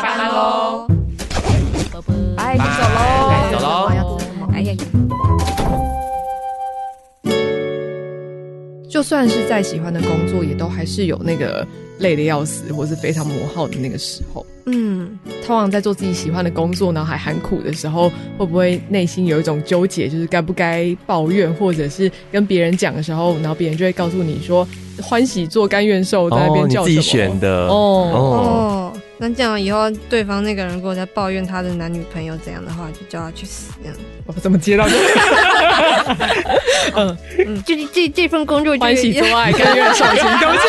下班喽，拜拜，走喽，走喽，哎呀呀！就算是再喜欢的工作，也都还是有那个累的要死，或是非常磨耗的那个时候。嗯，通常在做自己喜欢的工作，然后还喊苦的时候，会不会内心有一种纠结，就是该不该抱怨，或者是跟别人讲的时候，然后别人就会告诉你说：“欢喜做，甘愿受。”在那边叫什么？哦，你自己选的哦哦。哦，那这样以后对方那个人如果在抱怨他的男女朋友怎样的话，就叫他去死这样。我怎么接到这个？嗯 嗯，这这这份工作就欢喜做爱，甘愿受，尽 对不起。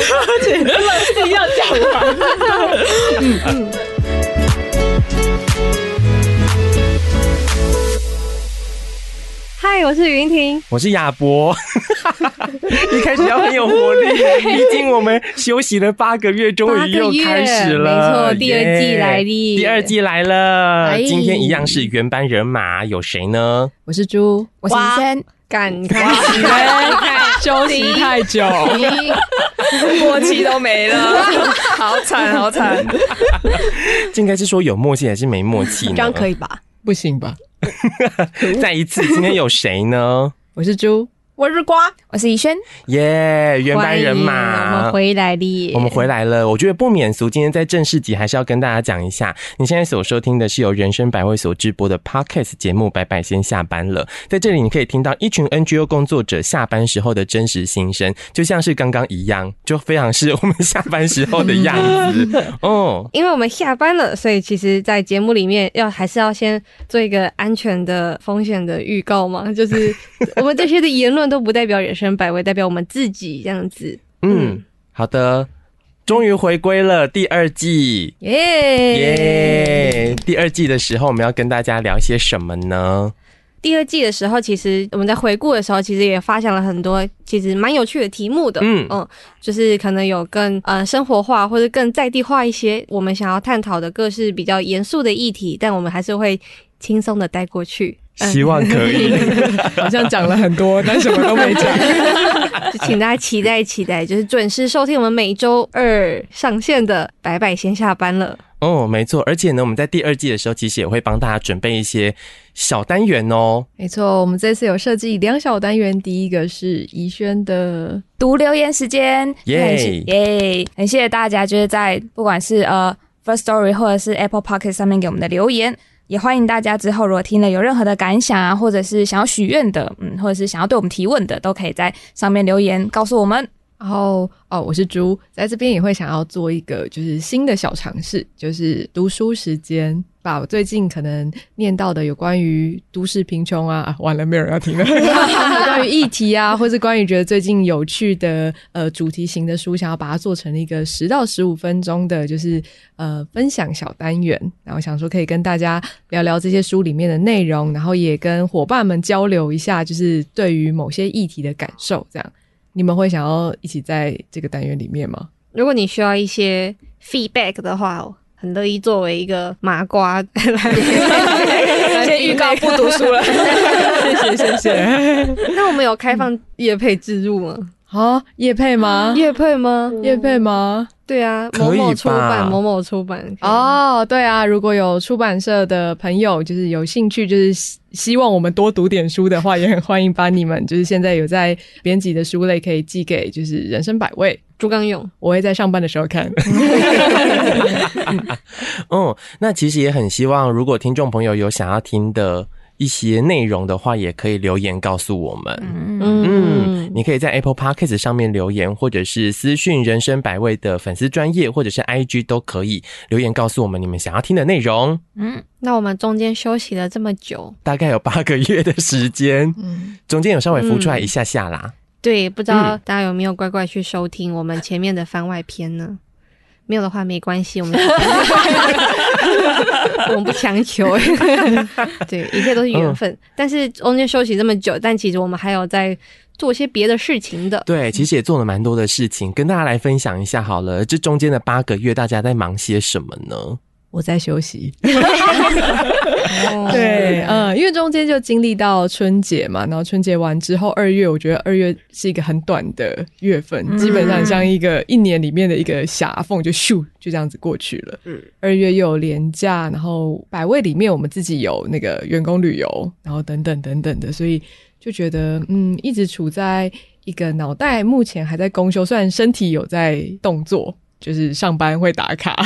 对不起，自己要讲完。嗯嗯。嗨，我是云婷，我是亚博。一开始要很有活力，毕竟我们休息了八个月，终于又开始了。没错，第二季来了，第二季来了。今天一样是原班人马，有谁呢？我是猪，我是轩。赶开休息太久，默契都没了，好 惨好惨。这应该是说有默契还是没默契呢？这样可以吧？不行吧？再一次，今天有谁呢？我是猪。我是瓜，我是怡萱，耶！原班人马，我们回来了，我们回来了。我觉得不免俗，今天在正式集还是要跟大家讲一下。你现在所收听的是由人生百味所直播的 Podcast 节目《白白先下班了》。在这里，你可以听到一群 NGO 工作者下班时候的真实心声，就像是刚刚一样，就非常是我们下班时候的样子。哦，因为我们下班了，所以其实，在节目里面要还是要先做一个安全的风险的预告嘛，就是我们这些的言论。都不代表人生百味，代表我们自己这样子。嗯，嗯好的，终于回归了第二季，耶耶！第二季的时候，我们要跟大家聊些什么呢？第二季的时候，其实我们在回顾的时候，其实也发现了很多其实蛮有趣的题目的。嗯嗯，就是可能有更呃生活化或者更在地化一些，我们想要探讨的各式比较严肃的议题，但我们还是会轻松的带过去。希望可以，好像讲了很多，但什么都没讲。就请大家期待期待，就是准时收听我们每周二上线的《白白先下班了》。哦，没错，而且呢，我们在第二季的时候，其实也会帮大家准备一些小单元哦。没错，我们这次有设计两小单元，第一个是怡萱的读留言时间，耶耶！很谢谢大家，就是在不管是呃 First Story 或者是 Apple Podcast 上面给我们的留言。也欢迎大家之后如果听了有任何的感想啊，或者是想要许愿的，嗯，或者是想要对我们提问的，都可以在上面留言告诉我们。然后哦，我是猪，在这边也会想要做一个就是新的小尝试，就是读书时间。把我最近可能念到的有关于都市贫穷啊，啊，完了没有人要听了，关于议题啊，或是关于觉得最近有趣的呃主题型的书，想要把它做成一个十到十五分钟的，就是呃分享小单元。然后想说可以跟大家聊聊这些书里面的内容，然后也跟伙伴们交流一下，就是对于某些议题的感受。这样，你们会想要一起在这个单元里面吗？如果你需要一些 feedback 的话。很乐意作为一个麻瓜来，先预告不读书了，谢 谢谢谢。那我们有开放叶配置入吗？啊，叶配吗？业配吗？业配吗？对啊，某某出版，某某出版。哦，对啊，如果有出版社的朋友，就是有兴趣，就是希望我们多读点书的话，也很欢迎把你们就是现在有在编辑的书类可以寄给就是人生百味。朱刚勇，我会在上班的时候看。嗯，那其实也很希望，如果听众朋友有想要听的一些内容的话，也可以留言告诉我们。嗯嗯，你可以在 Apple Podcast 上面留言，或者是私讯人生百味的粉丝专业，或者是 IG 都可以留言告诉我们你们想要听的内容。嗯，那我们中间休息了这么久，大概有八个月的时间，嗯，中间有稍微浮出来一下下啦。对，不知道大家有没有乖乖去收听我们前面的番外篇呢？没有的话没关系，我们 我们不强求。对，一切都是缘分。嗯、但是中间休息这么久，但其实我们还有在做些别的事情的。对，其实也做了蛮多的事情，跟大家来分享一下好了。这中间的八个月，大家在忙些什么呢？我在休息。对，嗯，因为中间就经历到春节嘛，然后春节完之后，二月我觉得二月是一个很短的月份，嗯、基本上像一个一年里面的一个狭缝，就咻就这样子过去了。嗯，二月又有连假，然后百位里面我们自己有那个员工旅游，然后等等等等的，所以就觉得嗯，一直处在一个脑袋目前还在公休，虽然身体有在动作。就是上班会打卡，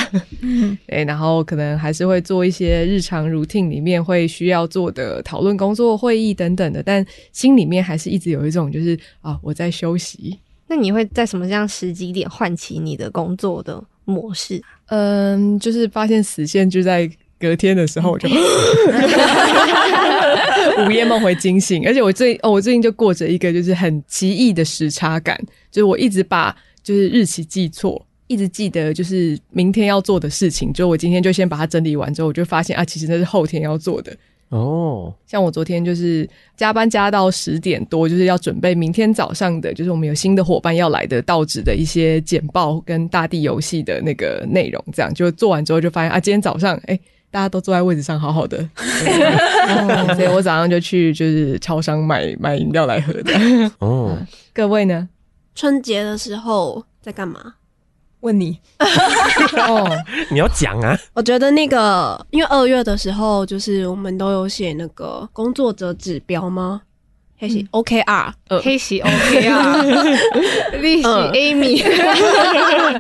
嗯，对，然后可能还是会做一些日常 routine 里面会需要做的讨论、工作会议等等的，但心里面还是一直有一种就是啊，我在休息。那你会在什么这样时机点唤起你的工作的模式？嗯，就是发现死线就在隔天的时候，我就 午夜梦回惊醒，而且我最哦，我最近就过着一个就是很奇异的时差感，就是我一直把就是日期记错。一直记得就是明天要做的事情，就我今天就先把它整理完之后，我就发现啊，其实那是后天要做的哦。像我昨天就是加班加到十点多，就是要准备明天早上的，就是我们有新的伙伴要来的到职的一些简报跟大地游戏的那个内容，这样就做完之后就发现啊，今天早上哎、欸，大家都坐在位置上好好的，哦、所以我早上就去就是超商买买饮料来喝的。哦，各位呢？春节的时候在干嘛？问你。哦，你要讲啊？我觉得那个，因为二月的时候，就是我们都有写那个工作者指标吗？黑喜 OKR，黑喜 OKR，利喜 Amy，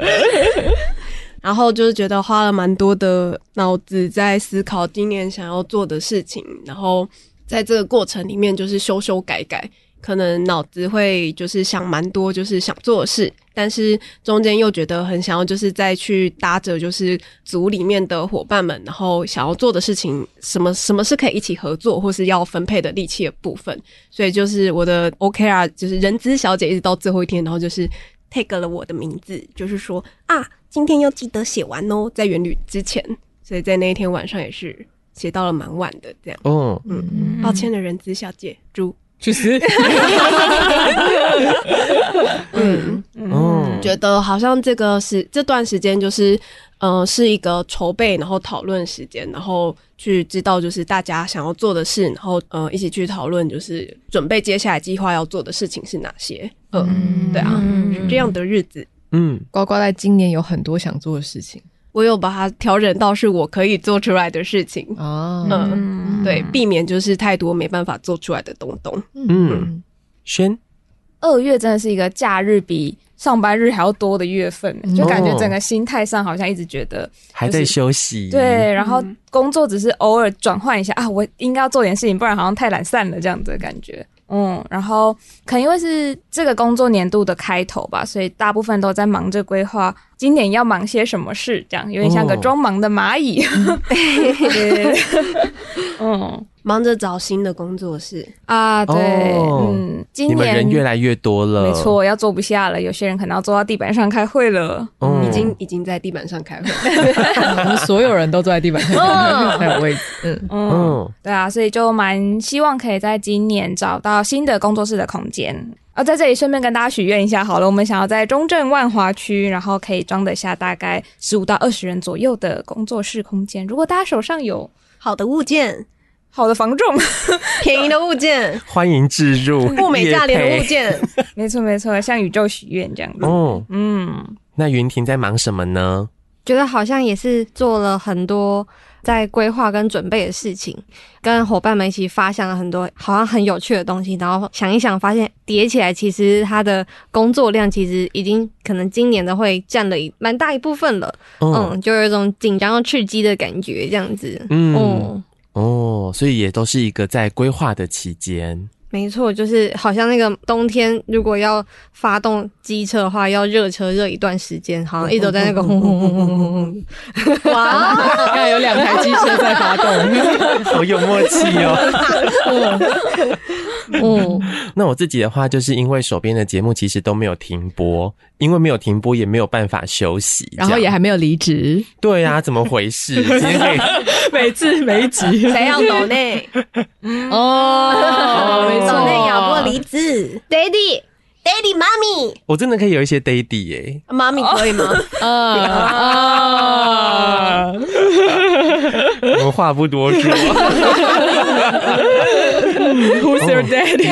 然后就是觉得花了蛮多的脑子在思考今年想要做的事情，然后在这个过程里面就是修修改改。可能脑子会就是想蛮多，就是想做的事，但是中间又觉得很想要，就是再去搭着就是组里面的伙伴们，然后想要做的事情，什么什么是可以一起合作，或是要分配的力气的部分。所以就是我的 OKR 就是人资小姐一直到最后一天，然后就是 take 了我的名字，就是说啊，今天要记得写完哦，在元旅之前，所以在那一天晚上也是写到了蛮晚的这样。哦，嗯，抱歉的人资小姐猪。其实，嗯嗯，觉得好像这个是这段时间就是，呃，是一个筹备，然后讨论时间，然后去知道就是大家想要做的事，然后呃一起去讨论，就是准备接下来计划要做的事情是哪些。呃、嗯，对啊，是这样的日子。嗯，呱呱在今年有很多想做的事情。我有把它调整到是我可以做出来的事情。哦，嗯，对，避免就是太多没办法做出来的东东。嗯，轩，二月真的是一个假日比上班日还要多的月份，就感觉整个心态上好像一直觉得还在休息。对，然后工作只是偶尔转换一下啊，我应该要做点事情，不然好像太懒散了这样子的感觉。嗯，然后可能因为是这个工作年度的开头吧，所以大部分都在忙着规划今年要忙些什么事，这样有点像个装忙的蚂蚁。嗯。忙着找新的工作室。啊，对，哦、嗯，今年人越来越多了，没错，要坐不下了，有些人可能要坐到地板上开会了，嗯，已经已经在地板上开会，我们所有人都坐在地板上，哦、还有位置，嗯。嗯，嗯对啊，所以就蛮希望可以在今年找到新的工作室的空间，啊在这里顺便跟大家许愿一下，好了，我们想要在中正万华区，然后可以装得下大概十五到二十人左右的工作室空间，如果大家手上有好的物件。好的防重，便宜的物件，欢迎置入，物美价廉的物件，没 错没错，向宇宙许愿这样子。哦，嗯，那云婷在忙什么呢？觉得好像也是做了很多在规划跟准备的事情，跟伙伴们一起发想了很多好像很有趣的东西，然后想一想，发现叠起来，其实他的工作量其实已经可能今年的会占了一蛮大一部分了。哦、嗯，就有一种紧张又刺激的感觉，这样子。嗯。嗯哦，所以也都是一个在规划的期间。没错，就是好像那个冬天，如果要发动机车的话，要热车热一段时间，好像一直在那个轰轰轰轰轰轰。哇，刚才有两台机车在发动，好有默契哦。嗯，那我自己的话，就是因为手边的节目其实都没有停播，因为没有停播，也没有办法休息，然后也还没有离职。对呀、啊，怎么回事？今天可以 每次每一集谁要抖内？哦，抖内要过离职，Daddy。Daddy 妈咪，我真的可以有一些 Daddy 耶，妈咪可以吗？啊！我话不多说。Who's your daddy？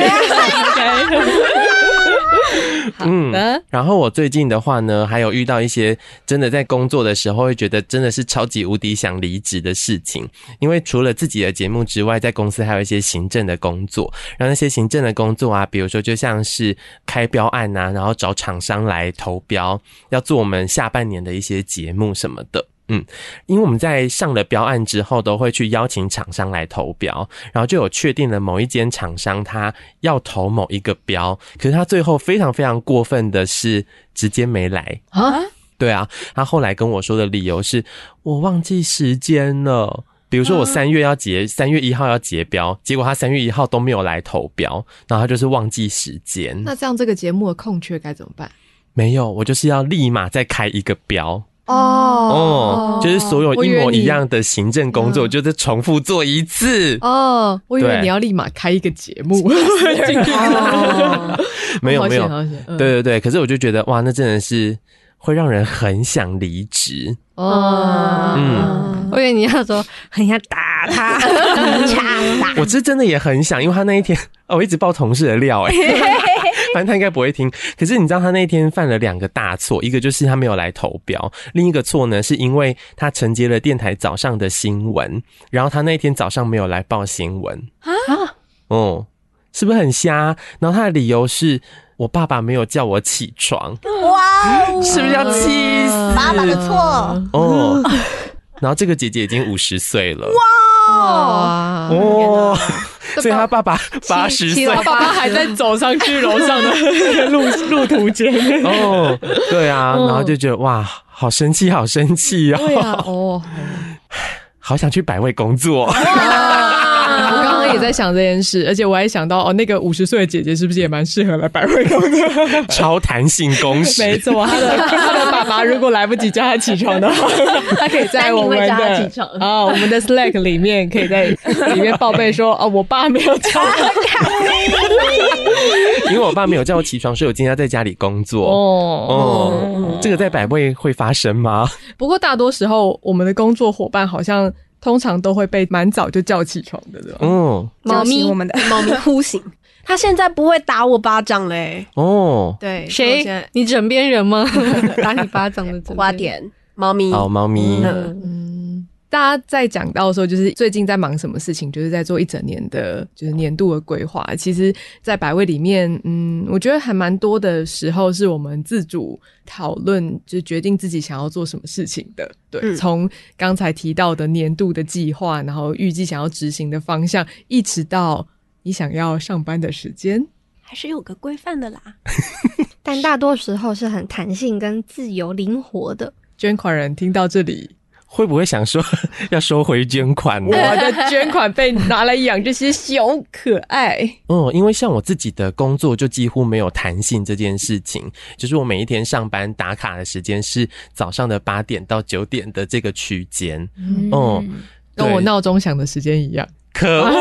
嗯，然后我最近的话呢，还有遇到一些真的在工作的时候会觉得真的是超级无敌想离职的事情，因为除了自己的节目之外，在公司还有一些行政的工作，然后那些行政的工作啊，比如说就像是开标案啊，然后找厂商来投标，要做我们下半年的一些节目什么的。嗯，因为我们在上了标案之后，都会去邀请厂商来投标，然后就有确定了某一间厂商他要投某一个标，可是他最后非常非常过分的是直接没来啊。对啊，他后来跟我说的理由是我忘记时间了，比如说我三月要结，三月一号要结标，结果他三月一号都没有来投标，然后他就是忘记时间。那这样这个节目的空缺该怎么办？没有，我就是要立马再开一个标。哦哦，就是所有一模一样的行政工作，就是重复做一次。哦，我以为你要立马开一个节目。没有 没有，对对对。可是我就觉得哇，那真的是会让人很想离职。哦，嗯，我以为你要说很想打他，我是真的也很想，因为他那一天，哦我一直爆同事的料，哎。反正他应该不会听，可是你知道他那天犯了两个大错，一个就是他没有来投标，另一个错呢是因为他承接了电台早上的新闻，然后他那天早上没有来报新闻啊，哦，是不是很瞎？然后他的理由是我爸爸没有叫我起床，哇，是不是要气死？爸爸的错。哦，然后这个姐姐已经五十岁了，哇，哇。所以他爸爸八十岁，他爸爸还在走上去楼上的 路路途间。哦，对啊，然后就觉得哇，好生气，好生气哦。对啊，哦，好想去百味工作。也在想这件事，而且我还想到哦，那个五十岁的姐姐是不是也蛮适合来百味工作？超弹性工时，没错。他的他的爸爸如果来不及叫他起床的话，他可以在我们的啊，我们的 Slack 里面可以在里面报备说哦，我爸没有叫我因为我爸没有叫我起床，所以我今天要在家里工作。哦哦，这个在百味会发生吗？不过大多时候，我们的工作伙伴好像。通常都会被蛮早就叫起床的，对吧？嗯，猫咪，我们的猫咪哭醒。它现在不会打我巴掌嘞。哦，对，谁？你枕边人吗？打你巴掌的花点猫咪。好，猫咪。嗯，大家在讲到说，就是最近在忙什么事情，就是在做一整年的，就是年度的规划。其实，在百位里面，嗯，我觉得还蛮多的时候是我们自主讨论，就是决定自己想要做什么事情的。对，从刚才提到的年度的计划，然后预计想要执行的方向，一直到你想要上班的时间，还是有个规范的啦。但大多时候是很弹性跟自由灵活的。捐款人听到这里。会不会想说 要收回捐款呢？我的捐款被拿来养这些小可爱。嗯，因为像我自己的工作就几乎没有弹性这件事情，就是我每一天上班打卡的时间是早上的八点到九点的这个区间。嗯，嗯，跟我闹钟响的时间一样。可恶！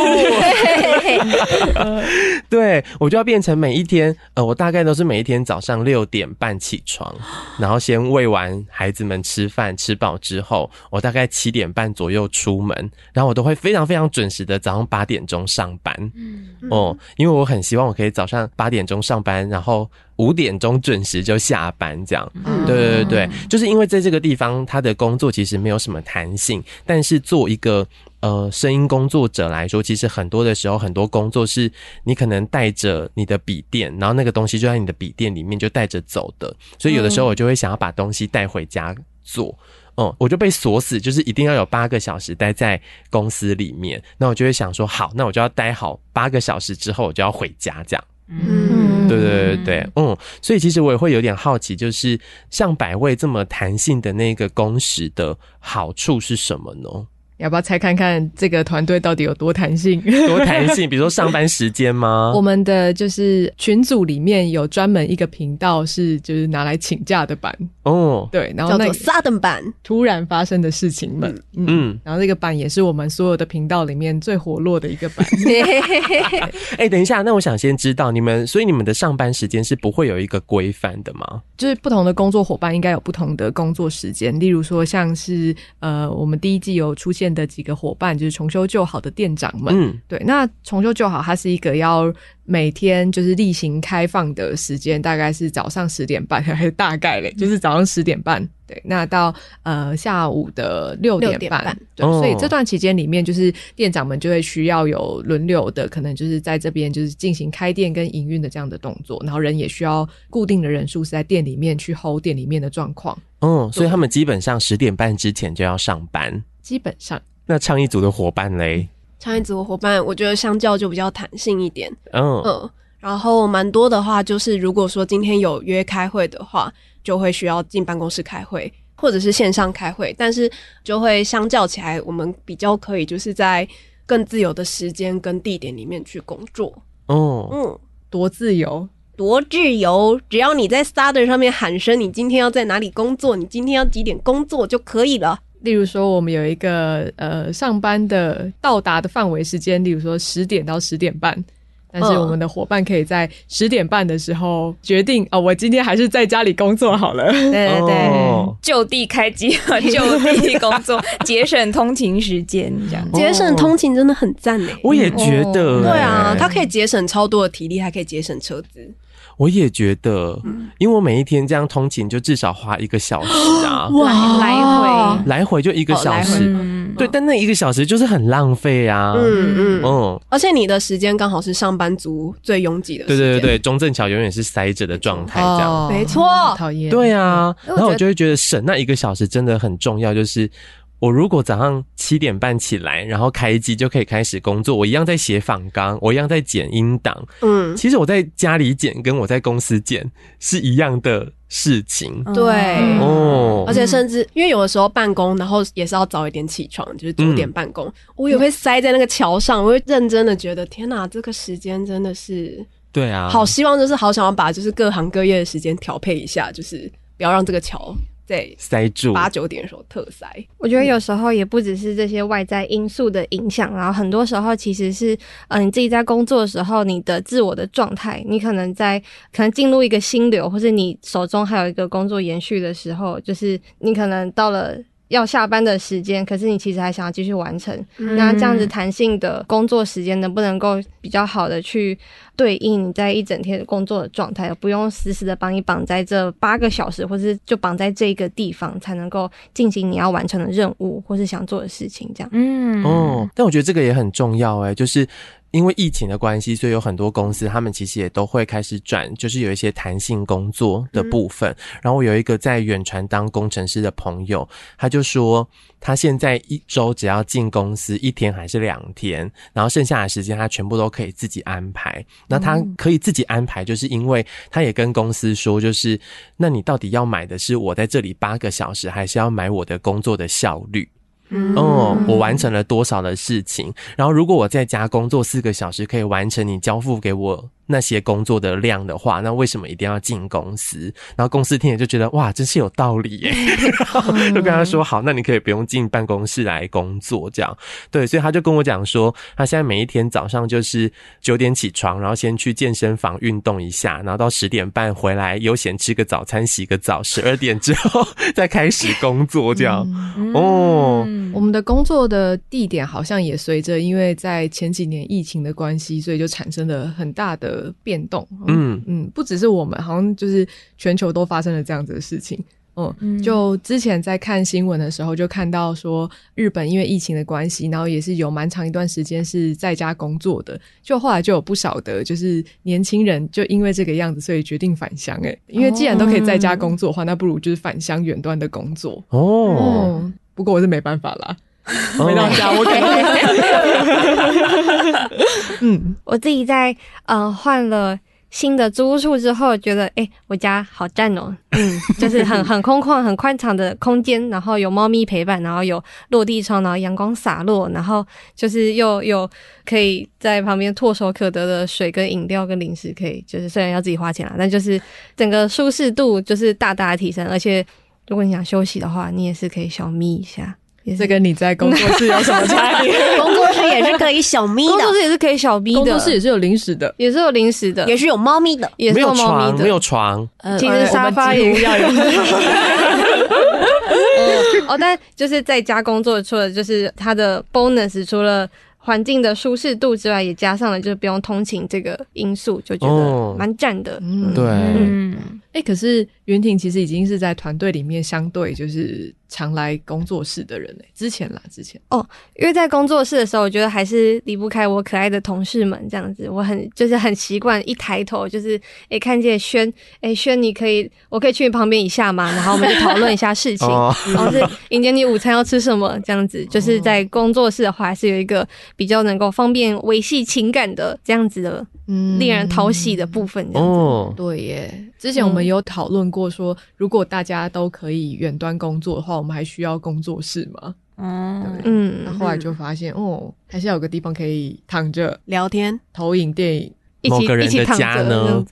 对，我就要变成每一天，呃，我大概都是每一天早上六点半起床，然后先喂完孩子们吃饭，吃饱之后，我大概七点半左右出门，然后我都会非常非常准时的早上八点钟上班。嗯，哦，因为我很希望我可以早上八点钟上班，然后五点钟准时就下班，这样。嗯，对对对，就是因为在这个地方，他的工作其实没有什么弹性，但是做一个。呃，声音工作者来说，其实很多的时候，很多工作是你可能带着你的笔电，然后那个东西就在你的笔电里面就带着走的，所以有的时候我就会想要把东西带回家做，嗯，我就被锁死，就是一定要有八个小时待在公司里面，那我就会想说，好，那我就要待好八个小时之后，我就要回家，这样，嗯，对对对对，嗯，所以其实我也会有点好奇，就是像百味这么弹性的那个工时的好处是什么呢？你要不要猜看看这个团队到底有多弹性？多弹性？比如说上班时间吗？我们的就是群组里面有专门一个频道是就是拿来请假的版哦，对，然后那个 sudden 版突然发生的事情们，嗯，嗯然后这个版也是我们所有的频道里面最活络的一个版。哎，等一下，那我想先知道你们，所以你们的上班时间是不会有一个规范的吗？就是不同的工作伙伴应该有不同的工作时间，例如说像是呃，我们第一季有出现的几个伙伴，就是重修旧好的店长们，嗯，对，那重修旧好，它是一个要每天就是例行开放的时间，大概是早上十点半，还是大概嘞，就是早上十点半。对，那到呃下午的六点半，点半对，所以这段期间里面，就是店长们就会需要有轮流的，可能就是在这边就是进行开店跟营运的这样的动作，然后人也需要固定的人数是在店里面去 hold 店里面的状况。嗯，所以他们基本上十点半之前就要上班。基本上，那倡议组的伙伴嘞？倡议组的伙伴，我觉得相较就比较弹性一点。嗯嗯，然后蛮多的话，就是如果说今天有约开会的话。就会需要进办公室开会，或者是线上开会，但是就会相较起来，我们比较可以就是在更自由的时间跟地点里面去工作。哦，嗯，多自由，多自由，只要你在 Starter 上面喊声，你今天要在哪里工作，你今天要几点工作就可以了。例如说，我们有一个呃上班的到达的范围时间，例如说十点到十点半。但是我们的伙伴可以在十点半的时候决定哦，我今天还是在家里工作好了。对对对，就地开机就地工作，节省通勤时间，这样 节省通勤真的很赞呢。我也觉得，对啊，它可以节省超多的体力，还可以节省车资。我也觉得，因为我每一天这样通勤就至少花一个小时啊，哇来回。来回就一个小时，对，但那一个小时就是很浪费啊，嗯嗯嗯，而且你的时间刚好是上班族最拥挤的，对对对对，中正桥永远是塞着的状态，这样。没错，讨厌，对啊，然后我就会觉得省那一个小时真的很重要，就是。我如果早上七点半起来，然后开机就可以开始工作，我一样在写访纲，我一样在剪音档。嗯，其实我在家里剪跟我在公司剪是一样的事情。对，哦，而且甚至因为有的时候办公，然后也是要早一点起床，就是九点办公，嗯、我也会塞在那个桥上，我会认真的觉得，天哪，这个时间真的是，对啊，好希望就是好想要把就是各行各业的时间调配一下，就是不要让这个桥。对，塞住八九点的时候特塞。我觉得有时候也不只是这些外在因素的影响，然后很多时候其实是，呃，你自己在工作的时候，你的自我的状态，你可能在可能进入一个心流，或是你手中还有一个工作延续的时候，就是你可能到了。要下班的时间，可是你其实还想要继续完成，嗯、那这样子弹性的工作时间能不能够比较好的去对应你在一整天的工作的状态，不用死死的把你绑在这八个小时，或是就绑在这个地方才能够进行你要完成的任务或是想做的事情，这样。嗯哦，但我觉得这个也很重要哎，就是。因为疫情的关系，所以有很多公司，他们其实也都会开始转，就是有一些弹性工作的部分。嗯、然后我有一个在远传当工程师的朋友，他就说，他现在一周只要进公司一天还是两天，然后剩下的时间他全部都可以自己安排。那他可以自己安排，就是因为他也跟公司说，就是那你到底要买的是我在这里八个小时，还是要买我的工作的效率？哦，我完成了多少的事情？然后如果我在家工作四个小时，可以完成你交付给我那些工作的量的话，那为什么一定要进公司？然后公司听了就觉得哇，真是有道理耶，然 后就跟他说好，那你可以不用进办公室来工作，这样对。所以他就跟我讲说，他现在每一天早上就是九点起床，然后先去健身房运动一下，然后到十点半回来悠闲吃个早餐，洗个澡，十二点之后再开始工作，这样哦。我们的工作的地点好像也随着，因为在前几年疫情的关系，所以就产生了很大的。变动，嗯嗯，不只是我们，好像就是全球都发生了这样子的事情。嗯，就之前在看新闻的时候，就看到说日本因为疫情的关系，然后也是有蛮长一段时间是在家工作的。就后来就有不少的，就是年轻人就因为这个样子，所以决定返乡。哎，因为既然都可以在家工作的话，那不如就是返乡远端的工作。哦，不过我是没办法啦。回到家，我感觉，嗯，我自己在呃换了新的租屋处之后，觉得哎、欸，我家好赞哦，嗯，就是很很空旷、很宽敞的空间，然后有猫咪陪伴，然后有落地窗，然后阳光洒落，然后就是又有可以在旁边唾手可得的水跟饮料跟零食，可以就是虽然要自己花钱啦，但就是整个舒适度就是大大的提升，而且如果你想休息的话，你也是可以小眯一下。这跟你在工作室有什么差别？工作室也是可以小咪的，工作室也是可以小咪的，工作室也是有零食的，也是有零食的，也是有猫咪的，也是有猫咪的，没有床，呃、其实沙发也要有。哦，但就是在家工作，除了就是它的 bonus，除了环境的舒适度之外，也加上了就是不用通勤这个因素，就觉得蛮赞的。嗯，对，嗯，哎、欸，可是袁婷其实已经是在团队里面相对就是。常来工作室的人呢？之前啦，之前哦，因为在工作室的时候，我觉得还是离不开我可爱的同事们这样子。我很就是很习惯一抬头就是哎，看见轩哎轩，你可以我可以去你旁边一下吗？然后我们就讨论一下事情，然后是迎接你午餐要吃什么这样子。就是在工作室的话，还是有一个比较能够方便维系情感的这样子的，嗯，令人讨喜的部分。哦，对耶。之前我们有讨论过说，如果大家都可以远端工作的话。我们还需要工作室吗？嗯嗯，那后来就发现，哦，还是要有个地方可以躺着聊天、投影、电影，一起一起躺着呢。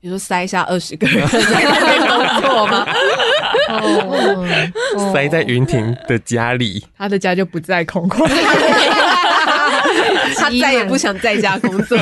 比如说塞下二十个人在那边工作吗？哦，塞在云婷的家里，他的家就不再空旷，他再也不想在家工作。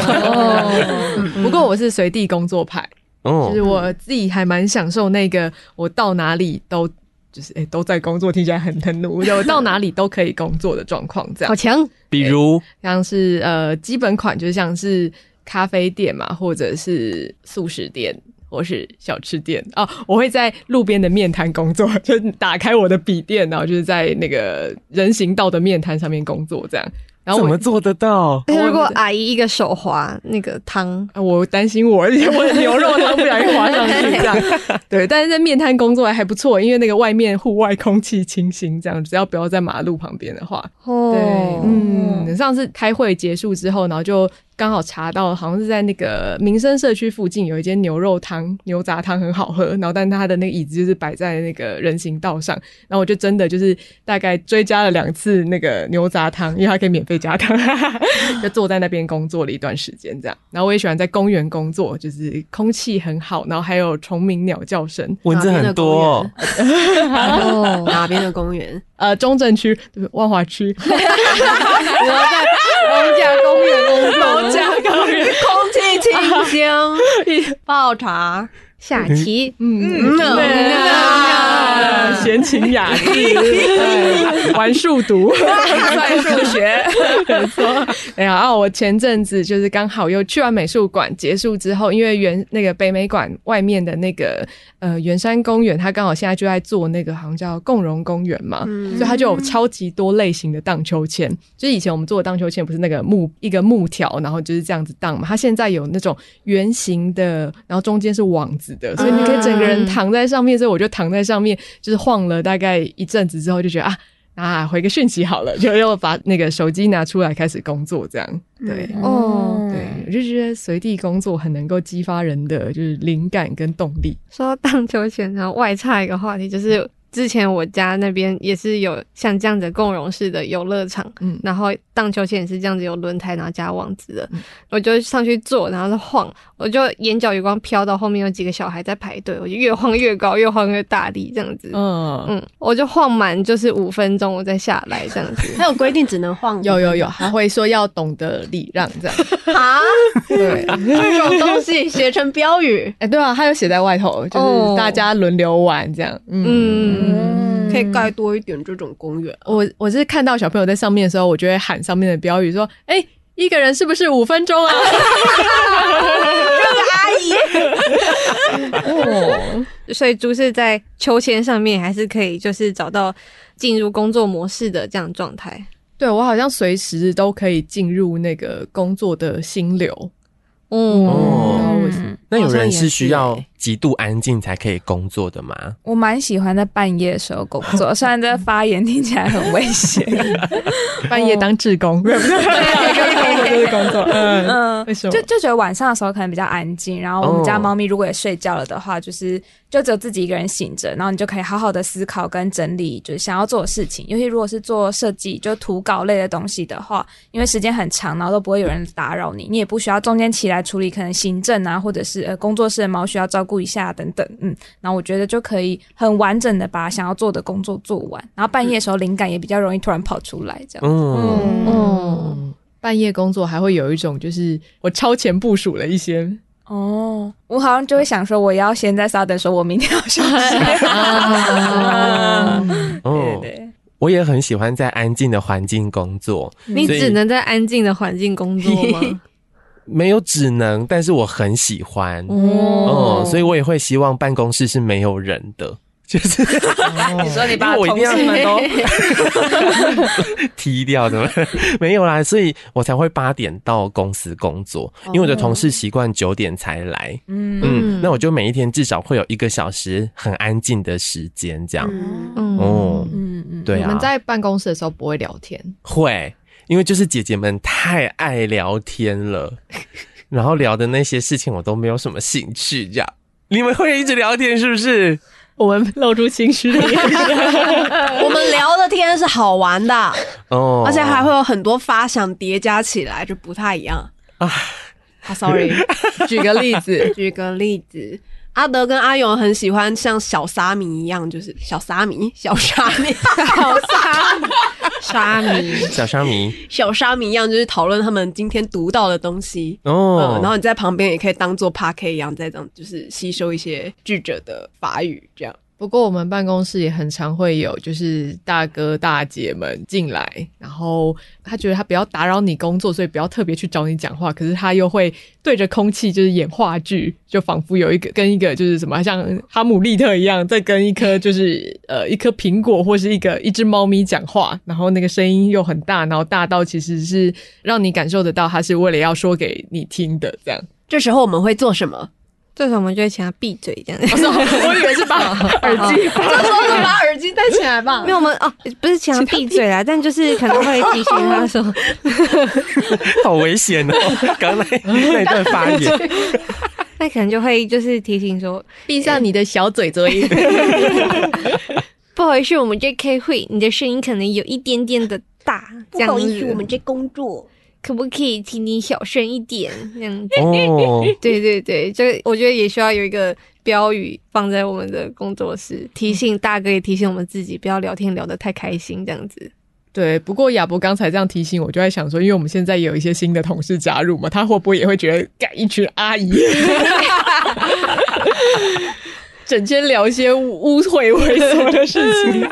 不过我是随地工作派，就是我自己还蛮享受那个，我到哪里都。就是哎、欸，都在工作，听起来很很努力，我到哪里都可以工作的状况，这样好强。比如像是呃基本款，就像是咖啡店嘛，或者是素食店，或是小吃店哦。我会在路边的面摊工作，就打开我的笔电，然后就是在那个人行道的面摊上面工作，这样。然后怎么做得到？如果阿姨一个手滑那个汤，我担心我，我的牛肉汤不小心滑上去这样。对，但是在面摊工作还还不错，因为那个外面户外空气清新，这样只要不要在马路旁边的话，哦、对，嗯，上次开会结束之后，然后就。刚好查到，好像是在那个民生社区附近有一间牛肉汤、牛杂汤很好喝。然后，但他的那个椅子就是摆在那个人行道上。然后我就真的就是大概追加了两次那个牛杂汤，因为他可以免费加汤，就坐在那边工作了一段时间这样。然后我也喜欢在公园工作，就是空气很好，然后还有虫鸣鸟叫声，蚊子很多。哪边的公园？呃，中正区，对不对？万华区。我在艋舺公园工作。艋舺公园，空气清新，泡茶。下棋，嗯，闲情雅 致，玩数独，算数学，没错。哎呀，啊，我前阵子就是刚好又去完美术馆结束之后，因为原那个北美馆外面的那个呃圆山公园，它刚好现在就在做那个好像叫共融公园嘛，嗯、所以它就有超级多类型的荡秋千。就是以前我们做的荡秋千不是那个木一个木条，然后就是这样子荡嘛，它现在有那种圆形的，然后中间是网子。的，所以你可以整个人躺在上面，所以我就躺在上面，就是晃了大概一阵子之后，就觉得啊啊，回个讯息好了，就又把那个手机拿出来开始工作，这样对哦，对，我就觉得随地工作很能够激发人的就是灵感跟动力。说到荡秋千，然后外差一个话题就是。之前我家那边也是有像这样子共融式的游乐场，嗯，然后荡秋千也是这样子有轮胎然后加网子的，嗯、我就上去坐，然后就晃，我就眼角余光飘到后面有几个小孩在排队，我就越晃越高，越晃越大力这样子，嗯。嗯，我就晃满就是五分钟，我再下来这样子。还有规定只能晃，有有有，还会说要懂得礼让这样。啊？对，这种东西写成标语，哎、欸，对啊，他有写在外头，就是大家轮流玩这样，嗯。嗯嗯，可以盖多一点这种公园。我我是看到小朋友在上面的时候，我就会喊上面的标语说：“哎、欸，一个人是不是五分钟啊？” 这个阿姨。哦，所以猪是在秋千上面，还是可以就是找到进入工作模式的这样状态。对，我好像随时都可以进入那个工作的心流。嗯，哦，那有人是需要极度安静才可以工作的吗？我蛮喜欢在半夜的时候工作，虽然这发言听起来很危险，半夜当志工，对 对对，就是工作。嗯嗯，为什么？就就觉得晚上的时候可能比较安静，然后我们家猫咪如果也睡觉了的话，就是就只有自己一个人醒着，然后你就可以好好的思考跟整理，就是想要做的事情。尤其如果是做设计，就图稿类的东西的话，因为时间很长，然后都不会有人打扰你，你也不需要中间起来处理可能行政啊，或者是呃工作室的猫需要照顾一下等等。嗯，然后我觉得就可以很完整的把想要做的工作做完，然后半夜的时候灵感也比较容易突然跑出来，这样。嗯嗯，半夜工作还会有一种就是我超前部署了一些哦，我好像就会想说，我要先在稍等说，我明天要休息。哦，对对，我也很喜欢在安静的环境工作。你只能在安静的环境工作吗？没有只能，但是我很喜欢哦，所以我也会希望办公室是没有人的。就是你说你把同事们都 踢掉，怎么 没有啦？所以我才会八点到公司工作，因为我的同事习惯九点才来。嗯嗯，那我就每一天至少会有一个小时很安静的时间，这样。嗯哦嗯嗯，对啊。你们在办公室的时候不会聊天？会，因为就是姐姐们太爱聊天了，然后聊的那些事情我都没有什么兴趣。这样，你们会一直聊天是不是？我们露出情绪的眼神。我们聊的天是好玩的哦，而且还会有很多发想叠加起来，就不太一样啊。啊，sorry，举个例子，举个例子。阿德跟阿勇很喜欢像小沙弥一样，就是小沙弥、小沙弥、小沙弥、沙弥、小沙弥、小沙弥一样，就是讨论他们今天读到的东西哦、嗯。然后你在旁边也可以当做 Podcast 一样，在这样就是吸收一些智者的法语，这样。不过我们办公室也很常会有，就是大哥大姐们进来，然后他觉得他不要打扰你工作，所以不要特别去找你讲话。可是他又会对着空气就是演话剧，就仿佛有一个跟一个就是什么，像哈姆利特一样，在跟一颗就是呃一颗苹果或是一个一只猫咪讲话，然后那个声音又很大，然后大到其实是让你感受得到他是为了要说给你听的这样。这时候我们会做什么？这时候我们就会请他闭嘴，这样子。我以为是把耳机，这时候就把耳机戴起来吧。没有，我们哦，不是请他闭嘴啦，但就是可能会提醒他说，好危险哦！刚才那段发言，那可能就会就是提醒说，闭上你的小嘴嘴。不好意思，我们这开会，你的声音可能有一点点的大。不好意思，我们这工作。可不可以请你小声一点？这样子哦，对 对对，就我觉得也需要有一个标语放在我们的工作室，提醒大哥，也提醒我们自己，不要聊天聊得太开心，这样子。对，不过亚博刚才这样提醒我，就在想说，因为我们现在也有一些新的同事加入嘛，他会不会也会觉得干一群阿姨，整天聊一些污秽猥琐的事情？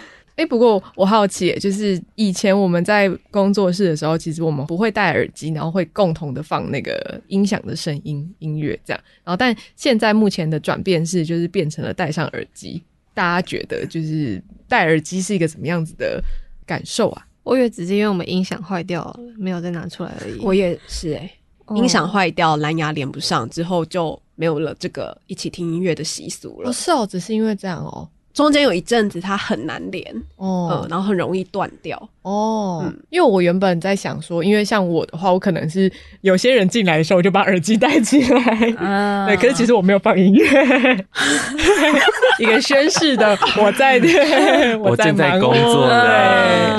哎、欸，不过我好奇，就是以前我们在工作室的时候，其实我们不会戴耳机，然后会共同的放那个音响的声音音乐这样。然后，但现在目前的转变是，就是变成了戴上耳机。大家觉得，就是戴耳机是一个什么样子的感受啊？我以为只是因为我们音响坏掉了，没有再拿出来而已。我也是、欸，哎，音响坏掉，蓝牙连不上之后，就没有了这个一起听音乐的习俗了。不是哦，只是因为这样哦。中间有一阵子它很难连哦、嗯，然后很容易断掉哦、嗯。因为我原本在想说，因为像我的话，我可能是有些人进来的时候我就把耳机戴起来，啊，对。可是其实我没有放音乐，一个宣誓的我在，我正在工作对。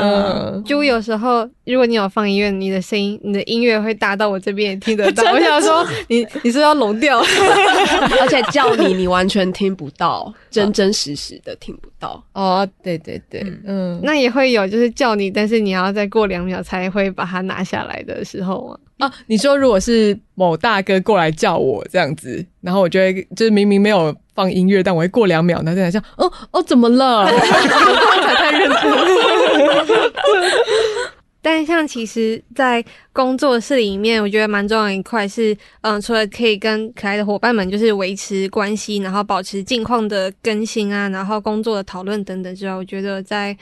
嗯，就有时候如果你有放音乐，你的声音、你的音乐会大到我这边也听得到。我想说，你你是不是要聋掉？而且叫你，你完全听不到，真真实实的。听不到哦，对对对，嗯，嗯，那也会有，就是叫你，但是你要再过两秒才会把它拿下来的时候啊。啊，你说如果是某大哥过来叫我这样子，然后我就会就是明明没有放音乐，但我会过两秒，然后在想，哦哦，怎么了？我才太认真。但像其实，在工作室里面，我觉得蛮重要的一块是，嗯，除了可以跟可爱的伙伴们就是维持关系，然后保持近况的更新啊，然后工作的讨论等等之外，我觉得在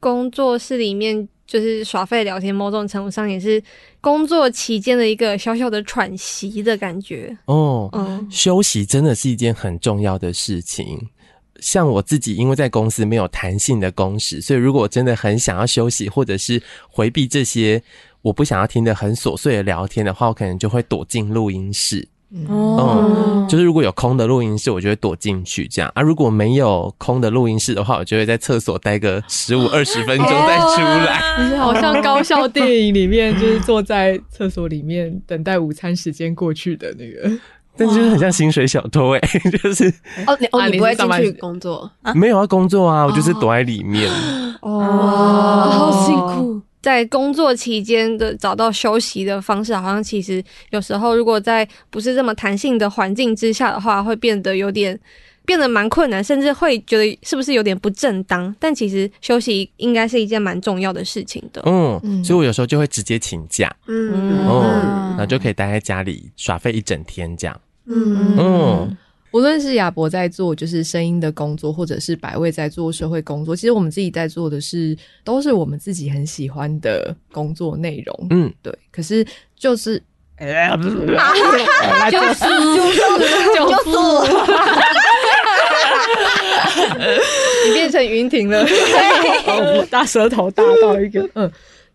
工作室里面就是耍废聊天，某种程度上也是工作期间的一个小小的喘息的感觉。哦，嗯，休息真的是一件很重要的事情。像我自己，因为在公司没有弹性的工时，所以如果我真的很想要休息，或者是回避这些我不想要听的很琐碎的聊天的话，我可能就会躲进录音室。哦、嗯，就是如果有空的录音室，我就会躲进去这样啊。如果没有空的录音室的话，我就会在厕所待个十五二十分钟再出来。好像高校电影里面，就是坐在厕所里面等待午餐时间过去的那个。但就是很像薪水小偷哎、欸，就是哦，你哦，你不会进去工作？没有啊工作啊，我就是躲在里面。哦，好辛苦。在工作期间的找到休息的方式，好像其实有时候如果在不是这么弹性的环境之下的话，会变得有点变得蛮困难，甚至会觉得是不是有点不正当。但其实休息应该是一件蛮重要的事情的。嗯，所以我有时候就会直接请假，嗯，哦、嗯，然后就可以待在家里耍废一整天这样。嗯嗯。无论是亚伯在做就是声音的工作，或者是百味在做社会工作，其实我们自己在做的是，都是我们自己很喜欢的工作内容。嗯，对。可是就是，哎，不是，就是就是就是，你变成云婷了，大舌头大到一个，嗯。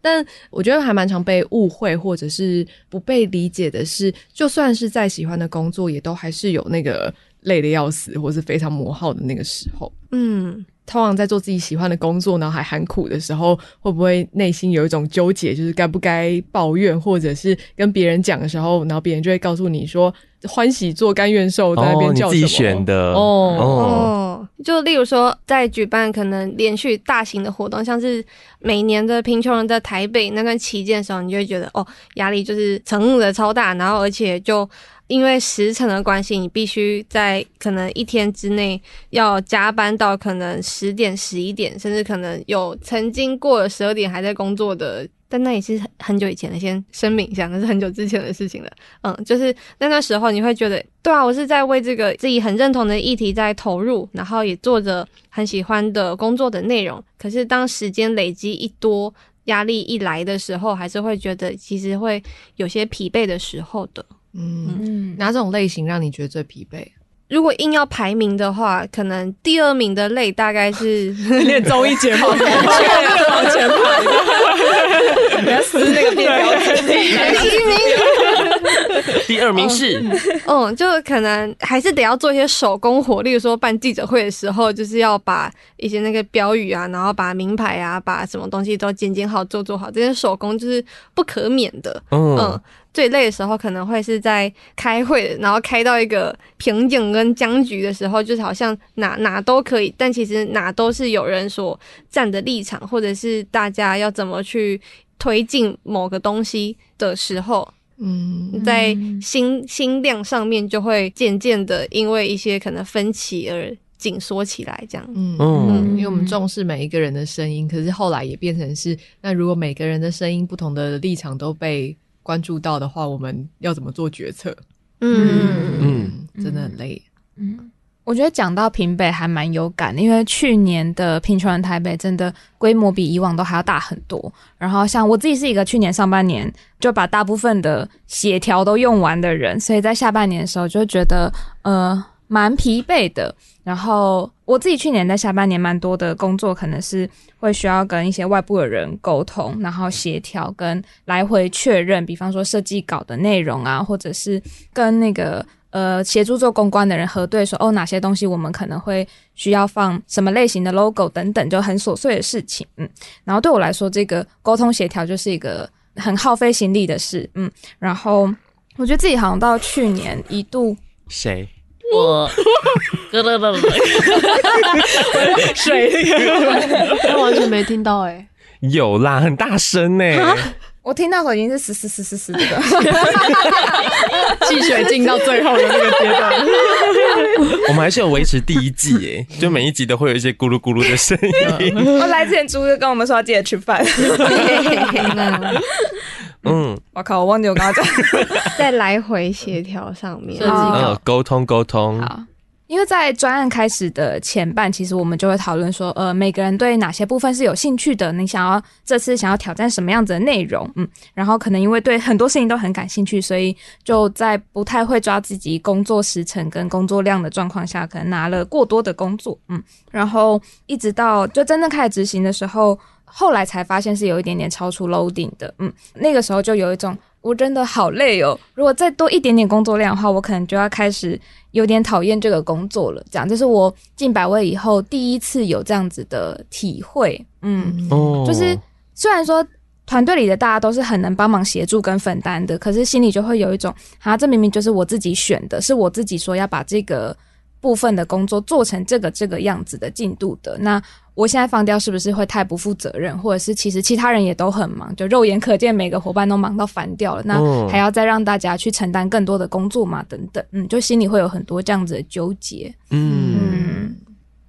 但我觉得还蛮常被误会或者是不被理解的是，就算是再喜欢的工作，也都还是有那个累得要死或是非常磨耗的那个时候。嗯，通常在做自己喜欢的工作，然后还喊苦的时候，会不会内心有一种纠结，就是该不该抱怨，或者是跟别人讲的时候，然后别人就会告诉你说。欢喜做甘愿受，在那边叫什么？哦、你自己选的哦哦。就例如说，在举办可能连续大型的活动，像是每年的贫穷人在台北那段期间的时候，你就会觉得哦，压力就是乘的超大，然后而且就因为时程的关系，你必须在可能一天之内要加班到可能十点、十一点，甚至可能有曾经过了十二点还在工作的。但那也是很久以前的，先声明一下，那是很久之前的事情了。嗯，就是那段时候你会觉得，对啊，我是在为这个自己很认同的议题在投入，然后也做着很喜欢的工作的内容。可是当时间累积一多，压力一来的时候，还是会觉得其实会有些疲惫的时候的。嗯，嗯，哪种类型让你觉得最疲惫？如果硬要排名的话，可能第二名的累大概是 练综艺节目，往前排，你要撕那个。第一名，第二名是，嗯，就可能还是得要做一些手工活，例如说办记者会的时候，就是要把一些那个标语啊，然后把名牌啊，把什么东西都剪剪好，做做好，这些手工就是不可免的，嗯。嗯最累的时候可能会是在开会，然后开到一个瓶颈跟僵局的时候，就是好像哪哪都可以，但其实哪都是有人所站的立场，或者是大家要怎么去推进某个东西的时候，嗯，在心心量上面就会渐渐的因为一些可能分歧而紧缩起来，这样，嗯嗯，因为我们重视每一个人的声音，可是后来也变成是，那如果每个人的声音不同的立场都被关注到的话，我们要怎么做决策？嗯嗯，真的很累。嗯，我觉得讲到平北还蛮有感的，因为去年的平穷人台北真的规模比以往都还要大很多。然后像我自己是一个去年上半年就把大部分的协调都用完的人，所以在下半年的时候就觉得呃。蛮疲惫的，然后我自己去年在下半年蛮多的工作，可能是会需要跟一些外部的人沟通，然后协调跟来回确认，比方说设计稿的内容啊，或者是跟那个呃协助做公关的人核对说，哦，哪些东西我们可能会需要放什么类型的 logo 等等，就很琐碎的事情，嗯，然后对我来说，这个沟通协调就是一个很耗费心力的事，嗯，然后我觉得自己好像到去年一度谁？我，咯咯咯咯，水，他完全没听到哎、有啦，很大声呢、我听到的时候已经是嘶嘶嘶嘶嘶的，汽水进到最后的那个阶段，我们还是有维持第一季哎，就每一集都会有一些咕噜咕噜的声音。我来之前猪哥跟我们说要记得吃饭。嗯，我靠，我忘记我刚刚讲，在来回协调上面，嗯，沟通沟通。好，因为在专案开始的前半，其实我们就会讨论说，呃，每个人对哪些部分是有兴趣的，你想要这次想要挑战什么样子的内容，嗯，然后可能因为对很多事情都很感兴趣，所以就在不太会抓自己工作时程跟工作量的状况下，可能拿了过多的工作，嗯，然后一直到就真正开始执行的时候。后来才发现是有一点点超出 loading 的，嗯，那个时候就有一种我真的好累哦，如果再多一点点工作量的话，我可能就要开始有点讨厌这个工作了。这样，这是我进百位以后第一次有这样子的体会，嗯，哦，就是虽然说团队里的大家都是很能帮忙协助跟分担的，可是心里就会有一种，啊，这明明就是我自己选的，是我自己说要把这个部分的工作做成这个这个样子的进度的，那。我现在放掉是不是会太不负责任？或者是其实其他人也都很忙，就肉眼可见每个伙伴都忙到烦掉了，那还要再让大家去承担更多的工作嘛？等等，嗯，就心里会有很多这样子的纠结。嗯，嗯，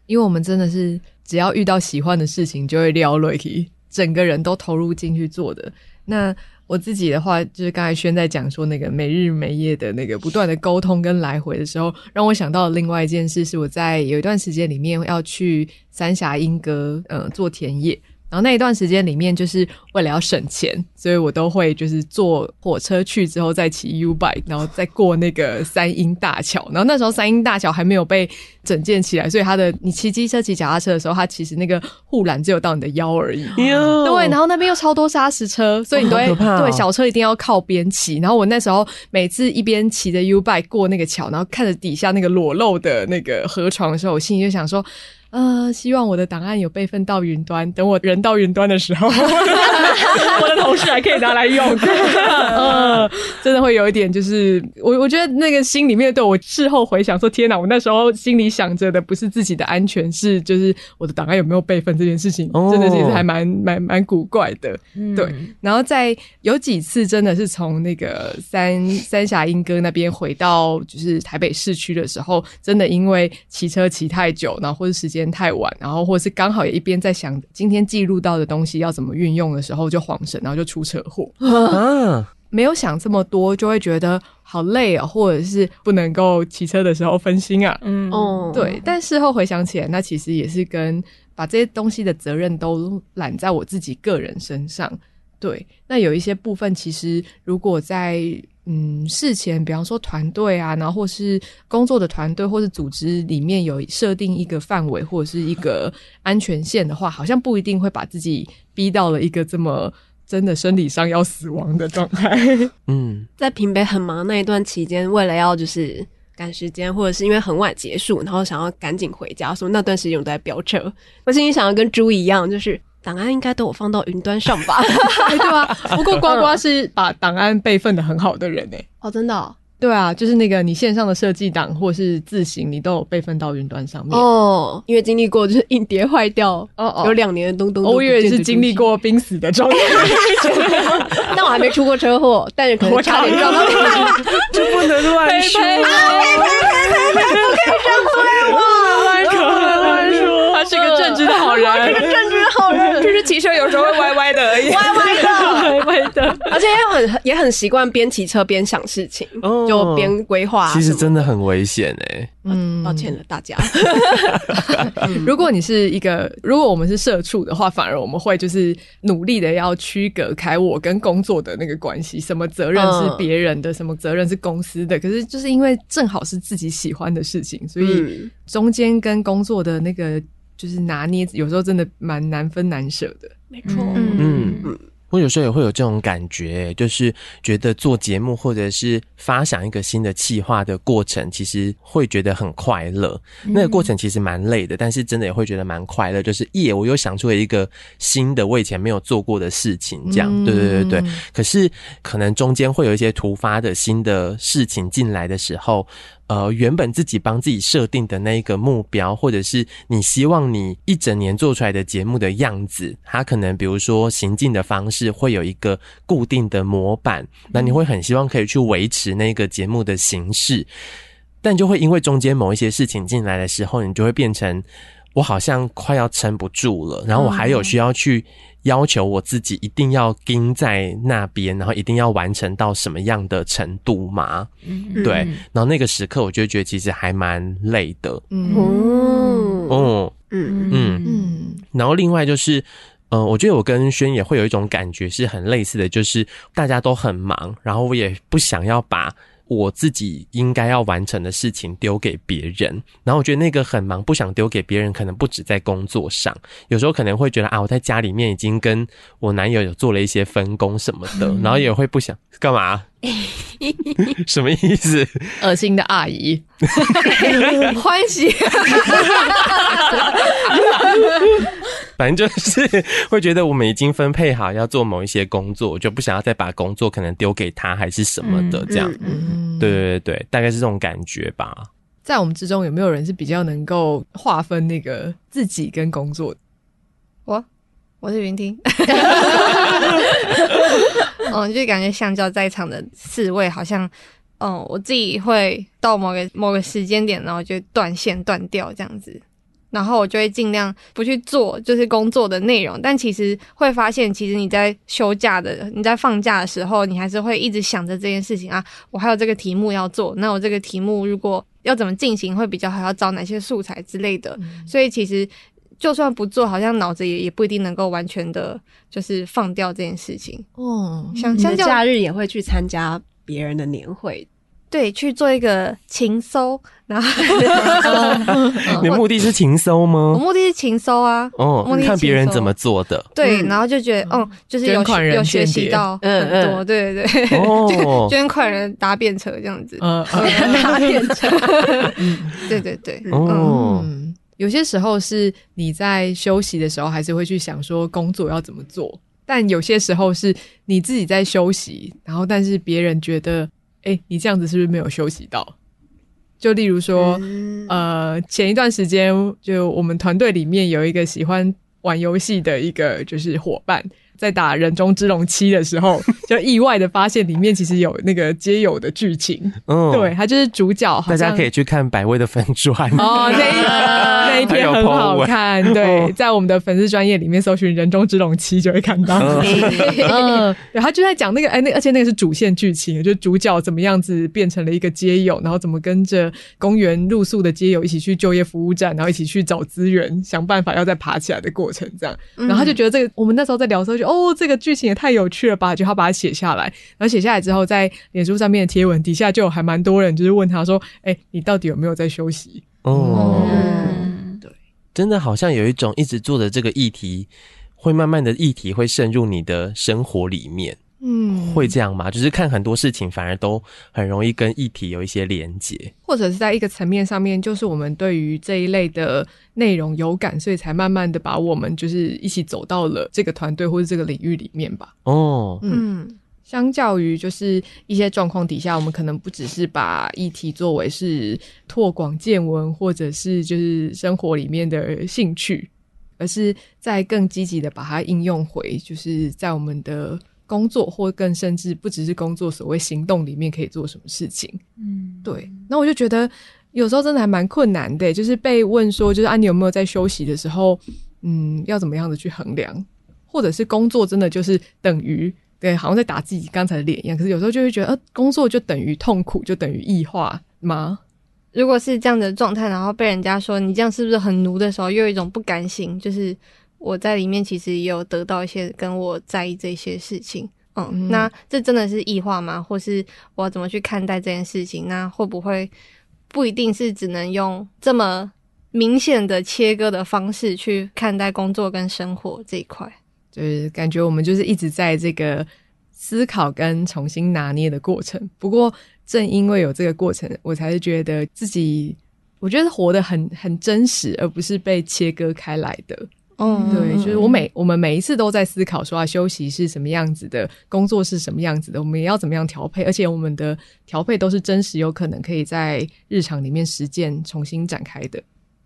因为我们真的是只要遇到喜欢的事情，就会撩落去，整个人都投入进去做的。那我自己的话，就是刚才轩在讲说那个没日没夜的那个不断的沟通跟来回的时候，让我想到另外一件事，是我在有一段时间里面要去三峡莺歌，呃，做田野。然后那一段时间里面，就是为了要省钱，所以我都会就是坐火车去之后再骑 U bike，然后再过那个三英大桥。然后那时候三英大桥还没有被整建起来，所以它的你骑机车、骑脚踏车的时候，它其实那个护栏只有到你的腰而已。哟对，然后那边又超多砂石车，所以你都会、哦、对小车一定要靠边骑。然后我那时候每次一边骑着 U bike 过那个桥，然后看着底下那个裸露的那个河床的时候，我心里就想说。呃，希望我的档案有备份到云端，等我人到云端的时候，我的同事还可以拿来用。呃，真的会有一点，就是我我觉得那个心里面对我事后回想说，天哪，我那时候心里想着的不是自己的安全，是就是我的档案有没有备份这件事情，真的其实还蛮蛮蛮古怪的。对，然后在有几次真的是从那个三三峡英歌那边回到就是台北市区的时候，真的因为骑车骑太久，然后或者时间。太晚，然后或是刚好也一边在想今天记录到的东西要怎么运用的时候，就恍神，然后就出车祸。啊，没有想这么多，就会觉得好累啊，或者是不能够骑车的时候分心啊。嗯，哦，对。但事后回想起来，那其实也是跟把这些东西的责任都揽在我自己个人身上。对，那有一些部分，其实如果在嗯，事前，比方说团队啊，然后或是工作的团队或是组织里面有设定一个范围或者是一个安全线的话，好像不一定会把自己逼到了一个这么真的生理上要死亡的状态。嗯，在平北很忙那一段期间，为了要就是赶时间，或者是因为很晚结束，然后想要赶紧回家，所以那段时间我都在飙车。我心里想要跟猪一样，就是。档案应该都有放到云端上吧？对啊，不过呱呱是把档案备份的很好的人呢。哦，真的、哦？对啊，就是那个你线上的设计档或是字型，你都有备份到云端上面哦。因为经历过就是硬碟坏掉，哦哦，有两年的东东。我以为是经历过濒死的状态，但我还没出过车祸，但是可能差点撞到你，就不能乱说，不可以这样对我。是个正直的好人，是个正直的好人，就是骑车有时候会歪歪的而已，歪歪的，歪歪的，而且也很也很习惯边骑车边想事情，哦、就边规划。其实真的很危险哎，嗯，抱歉了大家。如果你是一个，如果我们是社畜的话，反而我们会就是努力的要区隔开我跟工作的那个关系，什么责任是别人的，嗯、什么责任是公司的。可是就是因为正好是自己喜欢的事情，所以中间跟工作的那个。就是拿捏，有时候真的蛮难分难舍的。没错，嗯嗯，我有时候也会有这种感觉，就是觉得做节目或者是发想一个新的企划的过程，其实会觉得很快乐。那个过程其实蛮累的，但是真的也会觉得蛮快乐。就是耶，我又想出了一个新的我以前没有做过的事情，这样，对对对对。可是可能中间会有一些突发的新的事情进来的时候。呃，原本自己帮自己设定的那一个目标，或者是你希望你一整年做出来的节目的样子，它可能比如说行进的方式会有一个固定的模板，那你会很希望可以去维持那个节目的形式，但就会因为中间某一些事情进来的时候，你就会变成我好像快要撑不住了，然后我还有需要去。要求我自己一定要盯在那边，然后一定要完成到什么样的程度吗？嗯，对。然后那个时刻，我就觉得其实还蛮累的。嗯哦，嗯嗯嗯。然后另外就是，呃，我觉得我跟轩也会有一种感觉是很类似的，就是大家都很忙，然后我也不想要把我自己应该要完成的事情丢给别人，然后我觉得那个很忙，不想丢给别人，可能不止在工作上，有时候可能会觉得啊，我在家里面已经跟我男友有做了一些分工什么的，然后也会不想干嘛？什么意思？恶心的阿姨，欢喜。反正就是 会觉得我们已经分配好要做某一些工作，我就不想要再把工作可能丢给他还是什么的这样。嗯嗯嗯、对对对，大概是这种感觉吧。在我们之中有没有人是比较能够划分那个自己跟工作？我。我是云听，嗯，就感觉相较在场的四位，好像，嗯，我自己会到某个某个时间点，然后就断线断掉这样子，然后我就会尽量不去做就是工作的内容，但其实会发现，其实你在休假的，你在放假的时候，你还是会一直想着这件事情啊，我还有这个题目要做，那我这个题目如果要怎么进行会比较好，要找哪些素材之类的，嗯、所以其实。就算不做，好像脑子也也不一定能够完全的，就是放掉这件事情。哦，像像假日也会去参加别人的年会，对，去做一个情搜，然后 你目的是情搜吗？我目的是情搜啊，哦，看别人怎么做的，对，然后就觉得，嗯，就是有有学习到很多，对对对，哦，捐款人搭便车这样子，嗯，搭便车，对对对，哦。有些时候是你在休息的时候，还是会去想说工作要怎么做；但有些时候是你自己在休息，然后但是别人觉得，哎、欸，你这样子是不是没有休息到？就例如说，嗯、呃，前一段时间就我们团队里面有一个喜欢玩游戏的一个就是伙伴。在打人中之龙七的时候，就意外的发现里面其实有那个街友的剧情。嗯，对，他就是主角。大家可以去看百威的粉砖哦，那一 那一篇很好看。对，在我们的粉丝专业里面搜寻人中之龙七就会看到。嗯，然后就在讲那个，哎，那而且那个是主线剧情，就是主角怎么样子变成了一个街友，然后怎么跟着公园露宿的街友一起去就业服务站，然后一起去找资源，想办法要再爬起来的过程。这样，然后他就觉得这个，我们那时候在聊的时候就。哦，这个剧情也太有趣了吧！就他把它写下来，然后写下来之后，在脸书上面的贴文底下就有还蛮多人，就是问他说：“哎，你到底有没有在休息？”哦，嗯、对，真的好像有一种一直做的这个议题，会慢慢的议题会渗入你的生活里面。嗯，会这样吗？就是看很多事情，反而都很容易跟议题有一些连结，或者是在一个层面上面，就是我们对于这一类的内容有感，所以才慢慢的把我们就是一起走到了这个团队或者这个领域里面吧。哦，嗯，相较于就是一些状况底下，我们可能不只是把议题作为是拓广见闻，或者是就是生活里面的兴趣，而是在更积极的把它应用回，就是在我们的。工作或更甚至不只是工作，所谓行动里面可以做什么事情？嗯，对。那我就觉得有时候真的还蛮困难的，就是被问说，就是啊，你有没有在休息的时候，嗯，要怎么样的去衡量，或者是工作真的就是等于对，好像在打自己刚才的脸一样。可是有时候就会觉得，呃，工作就等于痛苦，就等于异化吗？如果是这样的状态，然后被人家说你这样是不是很奴的时候，又有一种不甘心，就是。我在里面其实也有得到一些跟我在意这些事情，嗯，嗯，那这真的是异化吗？或是我要怎么去看待这件事情？那会不会不一定是只能用这么明显的切割的方式去看待工作跟生活这一块？就是感觉我们就是一直在这个思考跟重新拿捏的过程。不过正因为有这个过程，我才是觉得自己，我觉得活得很很真实，而不是被切割开来的。嗯，对，就是我每我们每一次都在思考说啊，休息是什么样子的，工作是什么样子的，我们也要怎么样调配，而且我们的调配都是真实，有可能可以在日常里面实践重新展开的。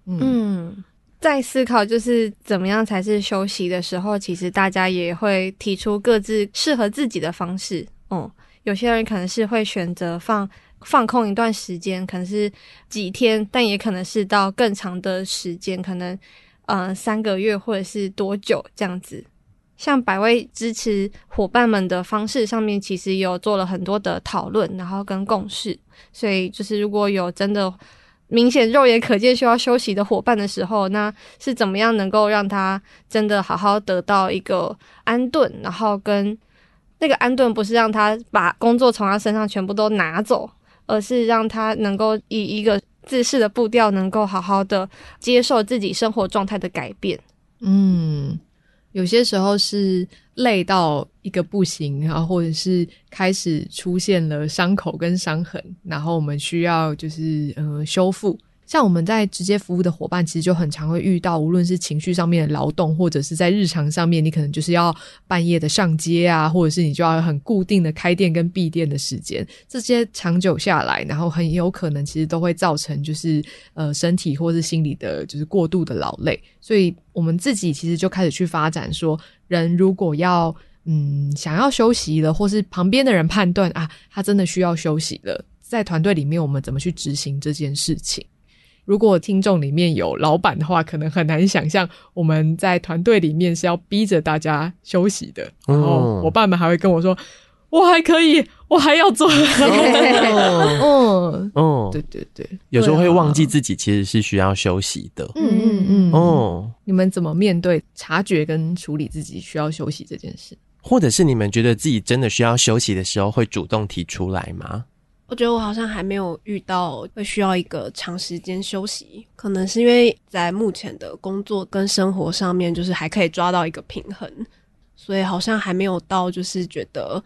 嗯，嗯，在思考就是怎么样才是休息的时候，其实大家也会提出各自适合自己的方式。嗯，有些人可能是会选择放放空一段时间，可能是几天，但也可能是到更长的时间，可能。嗯、呃，三个月或者是多久这样子？像百位支持伙伴们的方式上面，其实有做了很多的讨论，然后跟共识。所以就是如果有真的明显肉眼可见需要休息的伙伴的时候，那是怎么样能够让他真的好好得到一个安顿？然后跟那个安顿不是让他把工作从他身上全部都拿走，而是让他能够以一个自适的步调，能够好好的接受自己生活状态的改变。嗯，有些时候是累到一个不行，然后或者是开始出现了伤口跟伤痕，然后我们需要就是呃修复。像我们在直接服务的伙伴，其实就很常会遇到，无论是情绪上面的劳动，或者是在日常上面，你可能就是要半夜的上街啊，或者是你就要很固定的开店跟闭店的时间，这些长久下来，然后很有可能其实都会造成就是呃身体或是心理的，就是过度的劳累。所以我们自己其实就开始去发展说，人如果要嗯想要休息了，或是旁边的人判断啊，他真的需要休息了，在团队里面我们怎么去执行这件事情？如果听众里面有老板的话，可能很难想象我们在团队里面是要逼着大家休息的。然后伙伴们还会跟我说：“我还可以，我还要做。” 嗯嗯，对对对，有时候会忘记自己其实是需要休息的。嗯嗯嗯。哦，你们怎么面对察觉跟处理自己需要休息这件事？或者是你们觉得自己真的需要休息的时候，会主动提出来吗？我觉得我好像还没有遇到会需要一个长时间休息，可能是因为在目前的工作跟生活上面，就是还可以抓到一个平衡，所以好像还没有到就是觉得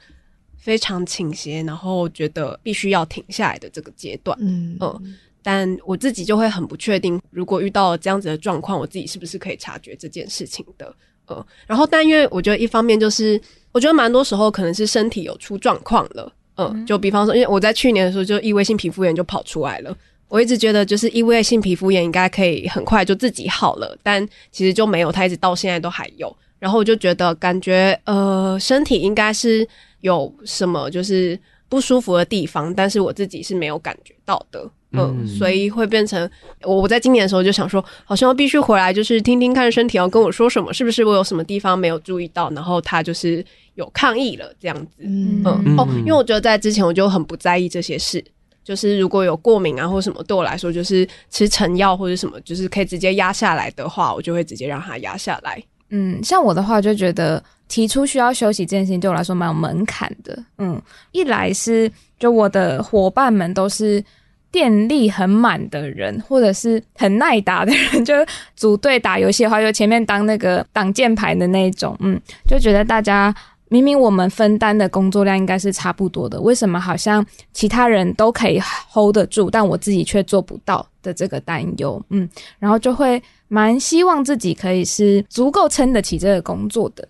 非常倾斜，然后觉得必须要停下来的这个阶段。嗯嗯，但我自己就会很不确定，如果遇到了这样子的状况，我自己是不是可以察觉这件事情的？呃，然后但因为我觉得一方面就是，我觉得蛮多时候可能是身体有出状况了。嗯，就比方说，因为我在去年的时候就异位性皮肤炎就跑出来了，我一直觉得就是异位性皮肤炎应该可以很快就自己好了，但其实就没有，它一直到现在都还有。然后我就觉得感觉呃身体应该是有什么就是不舒服的地方，但是我自己是没有感觉到的。嗯，所以会变成我我在今年的时候就想说，好像必须回来就是听听看身体要跟我说什么，是不是我有什么地方没有注意到，然后他就是。有抗议了，这样子，嗯，嗯哦，因为我觉得在之前我就很不在意这些事，就是如果有过敏啊或什么，对我来说就是吃成药或者什么，就是可以直接压下来的话，我就会直接让它压下来。嗯，像我的话就觉得提出需要休息这件事情对我来说蛮有门槛的。嗯，一来是就我的伙伴们都是电力很满的人，或者是很耐打的人，就组队打游戏的话，就前面当那个挡箭牌的那种，嗯，就觉得大家。明明我们分担的工作量应该是差不多的，为什么好像其他人都可以 hold 得住，但我自己却做不到的这个担忧，嗯，然后就会蛮希望自己可以是足够撑得起这个工作的。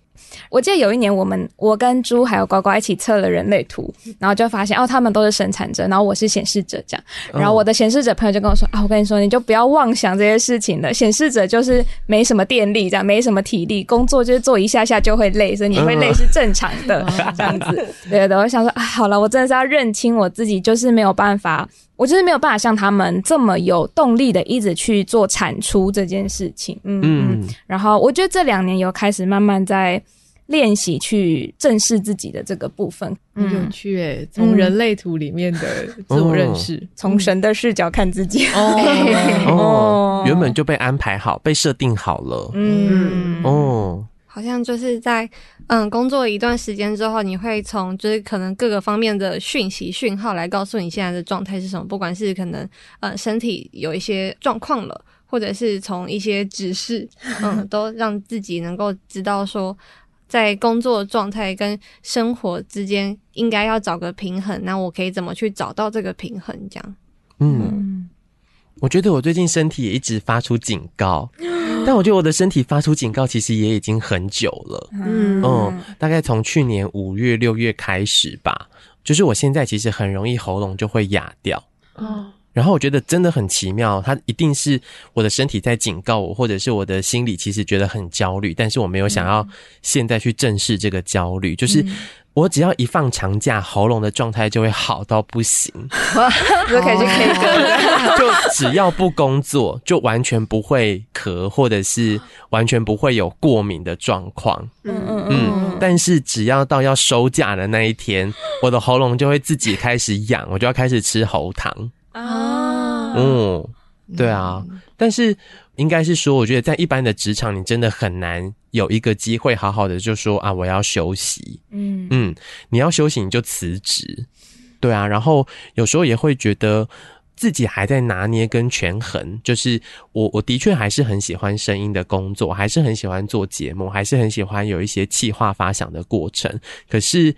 我记得有一年，我们我跟猪还有呱呱一起测了人类图，然后就发现哦，他们都是生产者，然后我是显示者，这样。然后我的显示者朋友就跟我说啊，我跟你说，你就不要妄想这些事情了。显示者就是没什么电力，这样没什么体力，工作就是做一下下就会累，所以你会累是正常的，这样子。对的，我想说啊，好了，我真的是要认清我自己，就是没有办法，我就是没有办法像他们这么有动力的一直去做产出这件事情。嗯嗯。然后我觉得这两年有开始慢慢在。练习去正视自己的这个部分，很有趣诶。从人类图里面的自我认识，从、嗯、神的视角看自己。哦，哦，原本就被安排好，被设定好了。嗯，哦，好像就是在嗯工作一段时间之后，你会从就是可能各个方面的讯息讯号来告诉你现在的状态是什么，不管是可能呃身体有一些状况了，或者是从一些指示，嗯，都让自己能够知道说。在工作状态跟生活之间，应该要找个平衡。那我可以怎么去找到这个平衡？这样，嗯，我觉得我最近身体也一直发出警告，但我觉得我的身体发出警告其实也已经很久了。嗯，嗯，大概从去年五月、六月开始吧，就是我现在其实很容易喉咙就会哑掉。哦。然后我觉得真的很奇妙，它一定是我的身体在警告我，或者是我的心里其实觉得很焦虑，但是我没有想要现在去正视这个焦虑。就是我只要一放长假，喉咙的状态就会好到不行，就 可以去 K 歌，就只要不工作，就完全不会咳，或者是完全不会有过敏的状况。嗯嗯嗯。但是只要到要收假的那一天，我的喉咙就会自己开始痒，我就要开始吃喉糖。啊，嗯，对啊，但是应该是说，我觉得在一般的职场，你真的很难有一个机会好好的就说啊，我要休息。嗯嗯，你要休息你就辞职，对啊，然后有时候也会觉得自己还在拿捏跟权衡，就是我我的确还是很喜欢声音的工作，还是很喜欢做节目，还是很喜欢有一些企划发想的过程。可是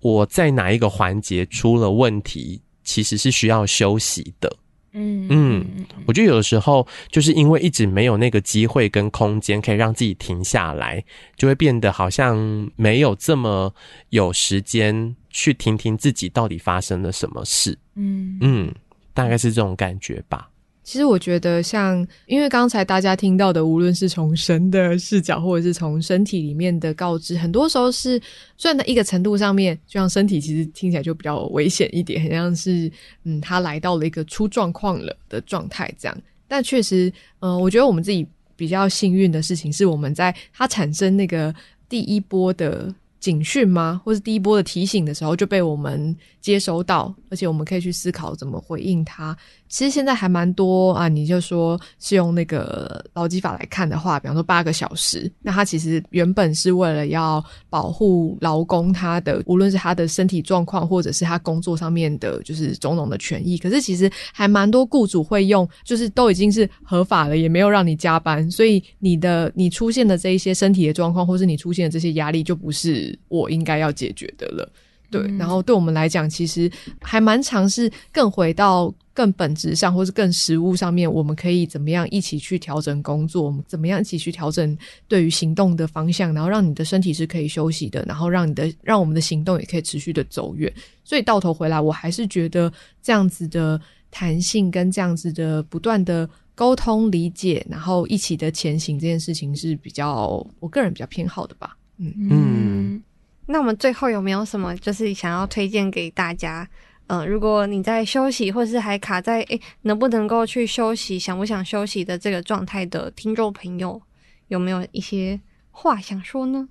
我在哪一个环节出了问题，其实是需要休息的。嗯嗯，我觉得有的时候就是因为一直没有那个机会跟空间可以让自己停下来，就会变得好像没有这么有时间去听听自己到底发生了什么事。嗯嗯，大概是这种感觉吧。其实我觉得像，因为刚才大家听到的，无论是从神的视角，或者是从身体里面的告知，很多时候是，虽然在一个程度上面，就像身体其实听起来就比较危险一点，很像是，嗯，他来到了一个出状况了的状态这样。但确实，嗯、我觉得我们自己比较幸运的事情，是我们在他产生那个第一波的警讯吗，或是第一波的提醒的时候，就被我们接收到，而且我们可以去思考怎么回应他。其实现在还蛮多啊，你就说是用那个劳基法来看的话，比方说八个小时，那他其实原本是为了要保护劳工他的，无论是他的身体状况，或者是他工作上面的，就是种种的权益。可是其实还蛮多雇主会用，就是都已经是合法了，也没有让你加班，所以你的你出现的这一些身体的状况，或是你出现的这些压力，就不是我应该要解决的了。对，然后对我们来讲，其实还蛮尝试更回到。更本质上，或是更实物上面，我们可以怎么样一起去调整工作？我们怎么样一起去调整对于行动的方向？然后让你的身体是可以休息的，然后让你的让我们的行动也可以持续的走远。所以到头回来，我还是觉得这样子的弹性跟这样子的不断的沟通理解，然后一起的前行这件事情是比较我个人比较偏好的吧。嗯嗯，那我们最后有没有什么就是想要推荐给大家？嗯、呃，如果你在休息，或是还卡在诶，能不能够去休息，想不想休息的这个状态的听众朋友，有没有一些话想说呢？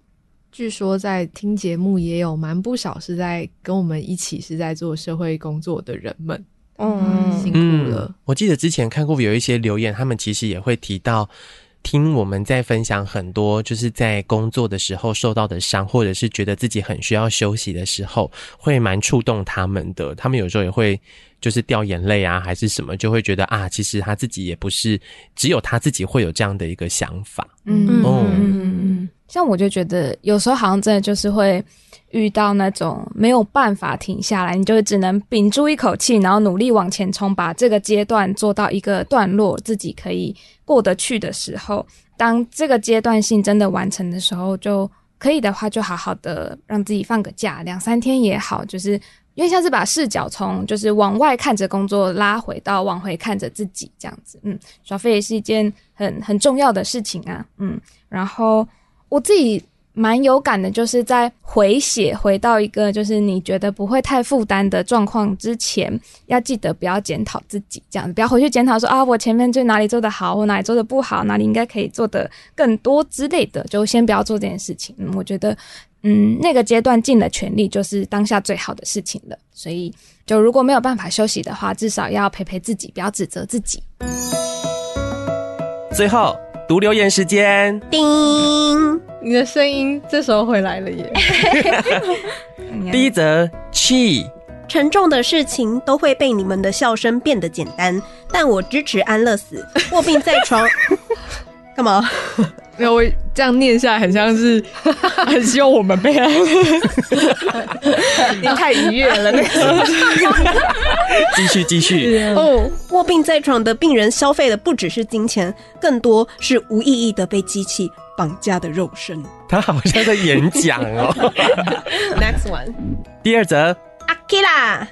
据说在听节目也有蛮不少是在跟我们一起是在做社会工作的人们，嗯，辛苦了、嗯。我记得之前看过有一些留言，他们其实也会提到。听我们在分享很多，就是在工作的时候受到的伤，或者是觉得自己很需要休息的时候，会蛮触动他们的。他们有时候也会就是掉眼泪啊，还是什么，就会觉得啊，其实他自己也不是只有他自己会有这样的一个想法。嗯嗯嗯嗯，像我就觉得有时候好像真的就是会。遇到那种没有办法停下来，你就只能屏住一口气，然后努力往前冲，把这个阶段做到一个段落，自己可以过得去的时候，当这个阶段性真的完成的时候，就可以的话，就好好的让自己放个假，两三天也好，就是因为像是把视角从就是往外看着工作拉回到往回看着自己这样子，嗯，耍废也是一件很很重要的事情啊，嗯，然后我自己。蛮有感的，就是在回血回到一个就是你觉得不会太负担的状况之前，要记得不要检讨自己，这样子不要回去检讨说啊，我前面就哪里做得好，我哪里做得不好，哪里应该可以做得更多之类的，就先不要做这件事情。嗯，我觉得，嗯，那个阶段尽了全力就是当下最好的事情了。所以，就如果没有办法休息的话，至少要陪陪自己，不要指责自己。最后。读留言时间，叮！你的声音这时候回来了耶。第一则，气沉重的事情都会被你们的笑声变得简单，但我支持安乐死，卧病在床。干嘛？没有，我这样念下来，很像是 很希望我们被安。你太愉悦了，那个。继续，继续。哦，卧病在床的病人消费的不只是金钱，更多是无意义的被机器绑架的肉身。他好像在演讲哦。Next one，第二则，阿 K 啦。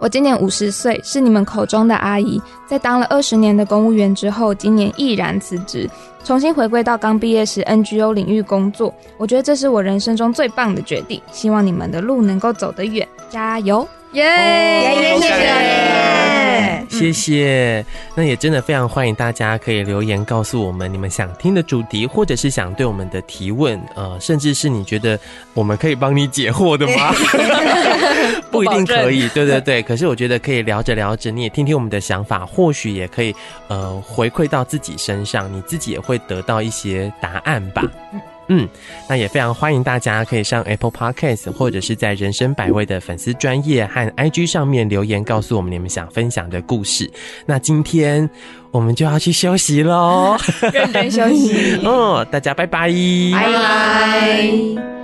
我今年五十岁，是你们口中的阿姨。在当了二十年的公务员之后，今年毅然辞职，重新回归到刚毕业时 NGO 领域工作。我觉得这是我人生中最棒的决定。希望你们的路能够走得远，加油！耶耶耶耶！谢谢。那也真的非常欢迎大家可以留言告诉我们你们想听的主题，或者是想对我们的提问，呃，甚至是你觉得我们可以帮你解惑的吗？不一定可以，对对对。可是我觉得可以聊着聊着，你也听听我们的想法，或许也可以呃回馈到自己身上，你自己也会得到一些答案吧。嗯，那也非常欢迎大家可以上 Apple Podcast 或者是在人生百味的粉丝专业和 IG 上面留言，告诉我们你们想分享的故事。那今天我们就要去休息喽，认真休息。嗯，大家拜拜，拜拜。